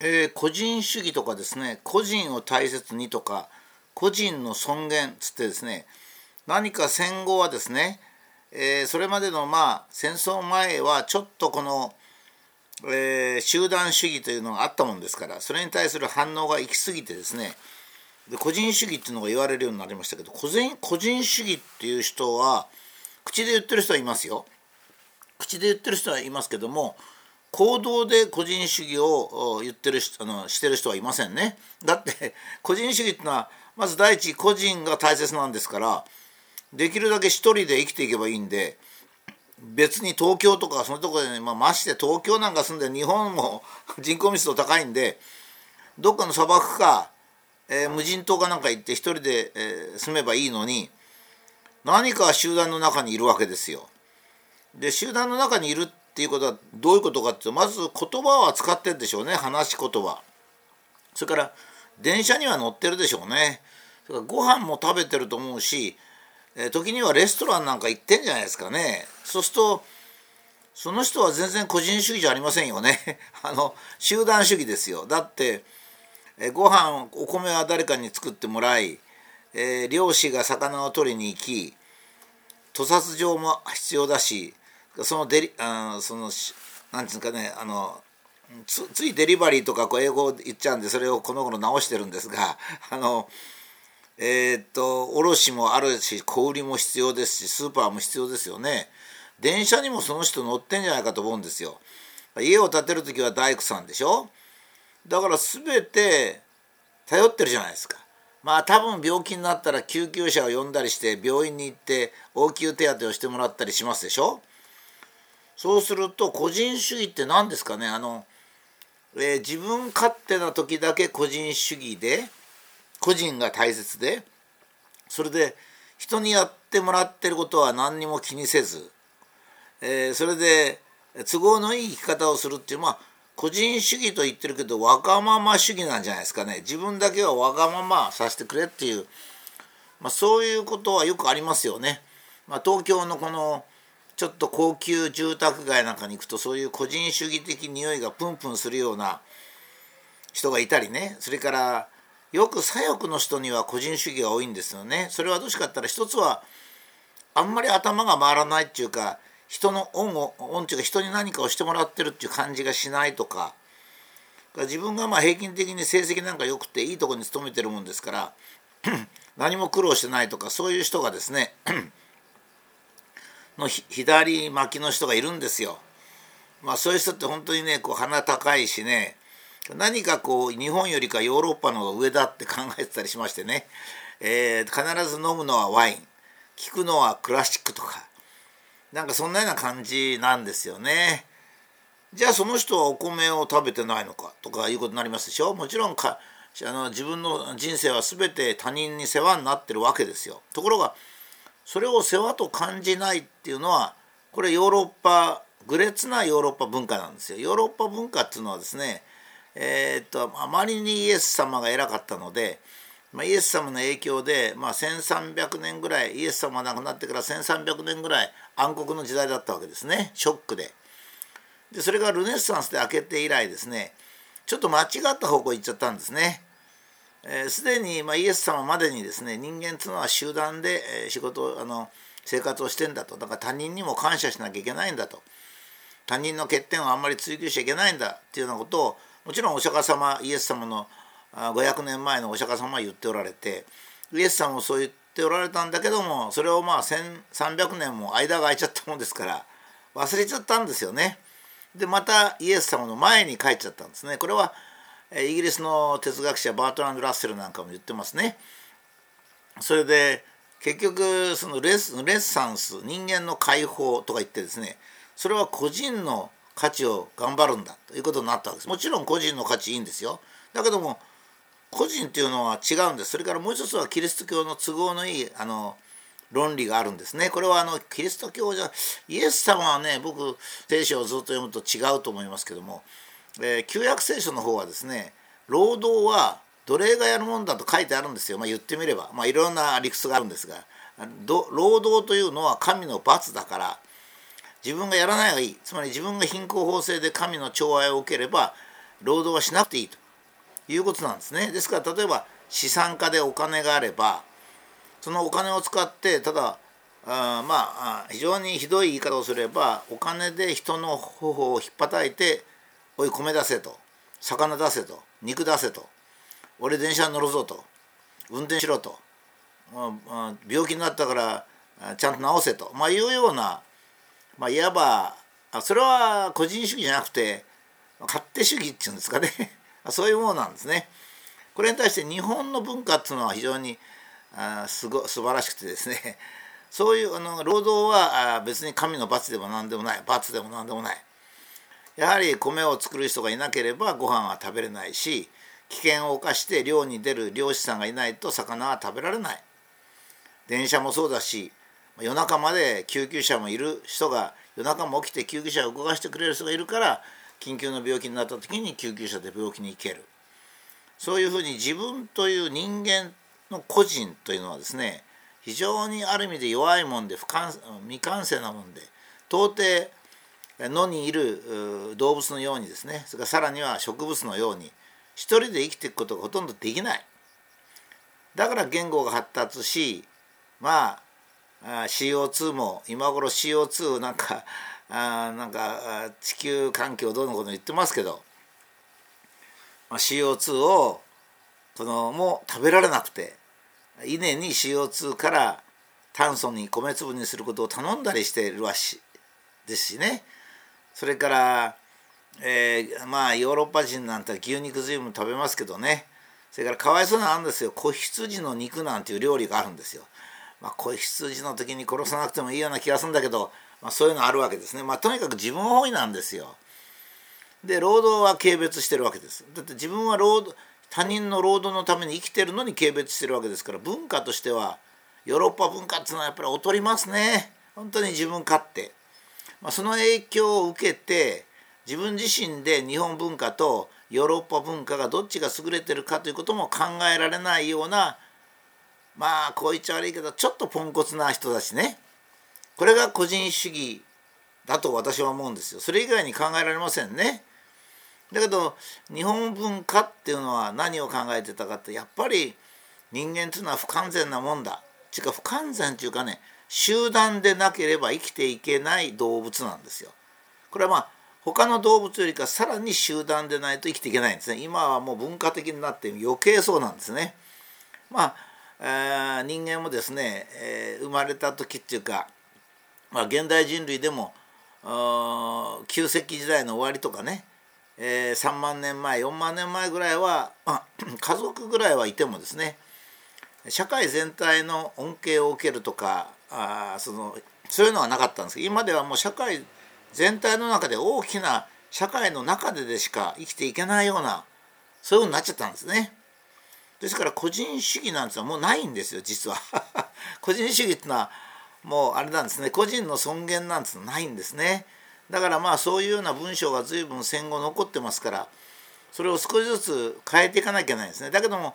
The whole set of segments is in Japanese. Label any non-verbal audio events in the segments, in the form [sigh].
えー、個人主義とかですね個人を大切にとか個人の尊厳つってですね何か戦後はですね、えー、それまでのまあ戦争前はちょっとこの、えー、集団主義というのがあったもんですからそれに対する反応が行き過ぎてですねで個人主義っていうのが言われるようになりましたけど個人個人主義っていう人は口で言ってる人はいますよ。口で言ってる人はいますけども行動で個人主義を言ってるあのしてる人はいませんね。だって [laughs] 個人主義っていうのはまず第一個人が大切なんですからできるだけ一人で生きていけばいいんで別に東京とかそのところで、ね、まあ、まして東京なんか住んで日本も [laughs] 人口密度高いんでどっかの砂漠か、えー、無人島かなんか行って一人で、えー、住めばいいのに何か集団の中にいるわけですよ。で集団の中にいるってっていうことはどういうことかっていうとまず言葉は使ってるでしょうね話し言葉。それから電車には乗ってるでしょうね。それからご飯も食べてると思うし、時にはレストランなんか行ってんじゃないですかね。そうするとその人は全然個人主義じゃありませんよね。[laughs] あの集団主義ですよ。だって、え、ご飯お米は誰かに作ってもらい、えー、漁師が魚を取りに行き屠殺場も必要だしそのデリあそのなんていうかねあのつついデリバリーとかこう英語言っちゃうんでそれをこの頃直してるんですが [laughs] あのえー、っと卸もあるし小売りも必要ですしスーパーも必要ですよね。電車にもその人乗ってんじゃないかと思うんですよ。家を建てる時は大工さんでしょ。だから全て頼ってるじゃないですか。まあ多分病気になったら救急車を呼んだりして病院に行って応急手当をしてもらったりしますでしょ。そうすると個人主義って何ですかね？あの、えー、自分勝手な時だけ個人主義で個人が大切でそれで人にやってもらってることは何にも気にせず、えー、それで都合のいい生き方をするっていうまあ個人主義と言ってるけどわがまま主義なんじゃないですかね？自分だけはわがままさせてくれっていう、まあ、そういうことはよくありますよね。まあ、東京のこのちょっと高級住宅街なんかに行くとそういう個人主義的匂いがプンプンするような人がいたりねそれからよく左翼の人には個人主義が多いんですよね。それはどうしかったら一つはあんまり頭が回らないっていうか人の恩を恩っていうか人に何かをしてもらってるっていう感じがしないとか自分がまあ平均的に成績なんか良くていいとこに勤めてるもんですから [clears throat] 何も苦労してないとかそういう人がですねの左巻きの人がいるんですよ。まあそういう人って本当にねこう鼻高いしね何かこう日本よりかヨーロッパの方が上だって考えてたりしましてね、えー、必ず飲むのはワイン聞くのはクラシックとかなんかそんなような感じなんですよね。じゃあその人はお米を食べてないのか？とかいうことになりますでしょ？もちろんかあの自分の人生は全て他人に世話になってるわけですよ。ところがそれを世話と感じないっていうのはこれヨーロッパ愚劣なヨーロッパ文化なんですよ。ヨーロッパ文化っていうのはですねえー、っとあまりにイエス様が偉かったので、まあ、イエス様の影響で、まあ、1300年ぐらいイエス様が亡くなってから1300年ぐらい暗黒の時代だったわけですねショックで。でそれがルネッサンスで開けて以来ですねちょっと間違った方向行っちゃったんですね。す、で、に、ま、イエス様までにですね人間っていうのは集団で、え、仕事あの生活をしてんだとだから他人にも感謝しなきゃいけないんだと他人の欠点をあんまり追求しちゃいけないんだっていうようなことをもちろんお釈迦様イエス様の500年前のお釈迦様は言っておられてイエス様もそう言っておられたんだけどもそれをまあ1300年も間が空いちゃったもんですから忘れちゃったんですよね。でまたイエス様の前に帰っちゃったんですね。これはイギリスの哲学者バートランド・ラッセルなんかも言ってますね。それで結局そのレスレッサンス人間の解放とか言ってですねそれは個人の価値を頑張るんだということになったわけです。もちろん個人の価値いいんですよ。だけども個人っていうのは違うんです。それからもう一つはキリスト教の都合のいいあの論理があるんですね。これはあのキリスト教じゃイエス様はね僕聖書をずっと読むと違うと思いますけどもえー、旧約聖書の方はですね労働は奴隷がやるもんだと書いてあるんですよ、まあ、言ってみれば、まあ、いろんな理屈があるんですが。労働というのは神の罰だから自分がやらない方がいい。つまり自分が貧困法制で神の寵愛を受ければ、労働はしなくていいと。いうことなんですね。ですから例えば資産家でお金があればそのお金を使ってただあまあ非常にひどい言い方をすればお金で人の頬を引っ叩いて「おい米出せ」と「魚出せ」と「肉出せ」と「俺電車に乗るぞ」と「運転しろ」と「病気になったからちゃんと治せ」と、まあ、いうような、まあ、いわばそれは個人主義じゃなくて勝手主義っていうんですかね。[laughs] そういうものなんですね。これに対して日本の文化っていうのは非常にあすご素晴らしくてですね。そういうあの労働は別に神の罰でも何でもない。罰でも何でもない。やはり米を作る人がいなければご飯は食べれないし危険を冒して漁に出る漁師さんがいないと魚は食べられない。電車もそうだし夜中まで救急車もいる人が夜中も起きて救急車を動かしてくれる人がいるから緊急の病気になった時に救急車で病気に行ける。そういうふうに自分という人間の個人というのはですね非常にある意味で弱いもんで不完未完成なもんで到底野にいる動物のようにですね。それからさらには植物のように一人で生きていくことがほとんどできない。だから言語が発達しまあ CO2 も今頃 CO2 なんかあなんか地球環境どうのこと言ってますけど、まあ、CO2 をこのもう食べられなくて稲に CO2 から炭素に米粒にすることを頼んだりしてるわしですしね。それから、えー、まあヨーロッパ人なんて牛肉随分食べますけどねそれからかわいそうなんですよ子羊の肉なんていう料理があるんですよ。まあ、子羊の時に殺さなくてもいいような気がするんだけど、まあ、そういうのあるわけですね。まあ、とにかく自分本位なんですよ。で労働は軽蔑してるわけです。だって自分は労働他人の労働のために生きてるのに軽蔑してるわけですから文化としてはヨーロッパ文化っていうのはやっぱり劣りますね本当に自分勝手、まあ、その影響を受けて自分自身で日本文化とヨーロッパ文化がどっちが優れてるかということも考えられないようなまあこう言っちゃ悪いけどちょっとポンコツな人だしね。これが個人主義だと私は思うんですよ。それ以外に考えられませんね。だけど日本文化っていうのは何を考えてたかってやっぱり人間っていうのは不完全なもんだ。っていうか不完全っていうかね集団でなければ生きていけない動物なんですよ。これはまあ他の動物よりかさらに集団でないと生きていけないんですね。今はもう文化的になって余計そうなんですね。まあ、人間もですね、えー、生まれた時っていうか、まあ、現代人類でも旧石器時代の終わりとかねえー、3万年前4万年前ぐらいは、まあ、[clears throat] 家族ぐらいはいてもですね社会全体の恩恵を受けるとかあそのそういうのはなかったんですけど今ではもう社会全体の中で大きな社会の中ででしか生きていけないようなそういうふうになっちゃったんですね。ですから個人主義なんてのはもうないんですよ実は。[laughs] 個人主義っていうのはもうあれなんですね個人の尊厳なんてのないんですね。だからまあそういうような文章が随分戦後残ってますからそれを少しずつ変えていかなきゃいけないんですね。だけども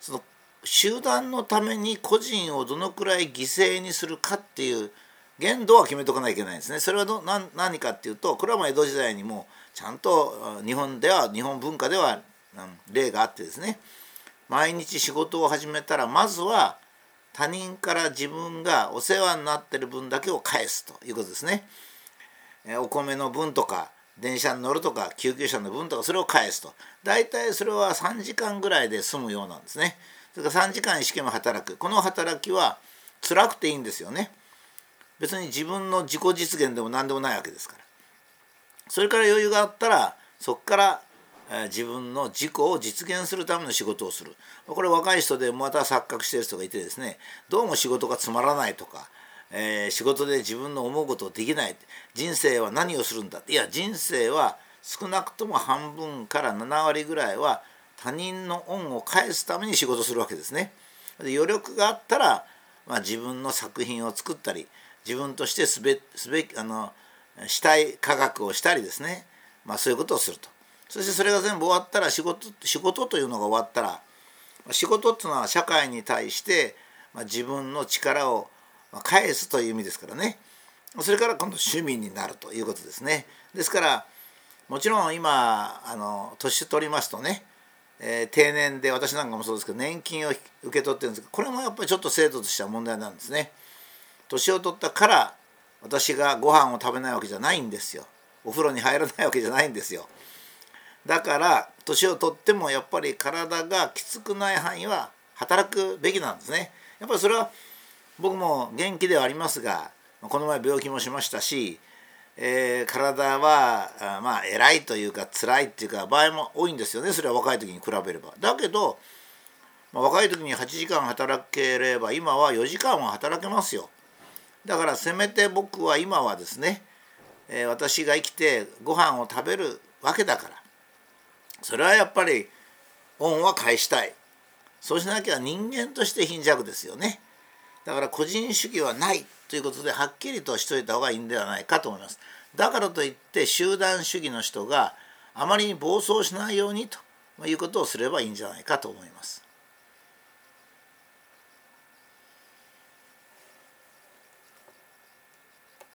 その集団のために個人をどのくらい犠牲にするかっていう限度は決めとかなきゃいけないんですね。それはど何何かっていうとこれはまあ江戸時代にもちゃんと日本では日本文化では例があってですね毎日仕事を始めたらまずは他人から自分がお世話になってる分だけを返すということですね。お米の分とか電車に乗るとか救急車の分とかそれを返すと大体それは3時間ぐらいで済むようなんですねそれから3時間一生懸命働く。この働きは辛くていいんですよね。別に自分の自己実現でも何でもないわけですから。それから余裕があったらそこから自分の自己を実現するための仕事をする。これ若い人でまた錯覚してる人がいてですねどうも仕事がつまらないとかえー、仕事で自分の思うことをできない。人生は何をするんだいや人生は少なくとも半分から7割ぐらいは他人の恩を返すために仕事するわけですね。で余力があったら、まあ、自分の作品を作ったり自分としてすべすべあのしたい科学をしたりですね、まあ、そういうことをすると。そしてそれが全部終わったら仕事仕事というのが終わったら仕事っていうのは社会に対して、まあ、自分の力を、返すという意味ですからね。それから今度趣味になるということですね。ですからもちろん今あの年取りますとね、えー、定年で私なんかもそうですけど年金を受け取ってるんですけどこれもやっぱりちょっと制度としては問題なんですね。年を取ったから私がご飯を食べないわけじゃないんですよ。お風呂に入らないわけじゃないんですよ。だから年を取ってもやっぱり体がきつくない範囲は働くべきなんですね。やっぱりそれは僕も元気ではありますがこの前病気もしましたし、えー、体はあまあ偉いというか辛いっていうか場合も多いんですよねそれは若い時に比べれば。だけど、まあ、若い時に8時間働ければ今は4時間は働けますよ。だからせめて僕は今はですね、えー、私が生きてご飯を食べるわけだからそれはやっぱり恩は返したいそうしなきゃ人間として貧弱ですよねだから個人主義はないということではっきりとしといた方がいいんではないかと思います。だからといって集団主義の人があまりに暴走しないようにということをすればいいんじゃないかと思います。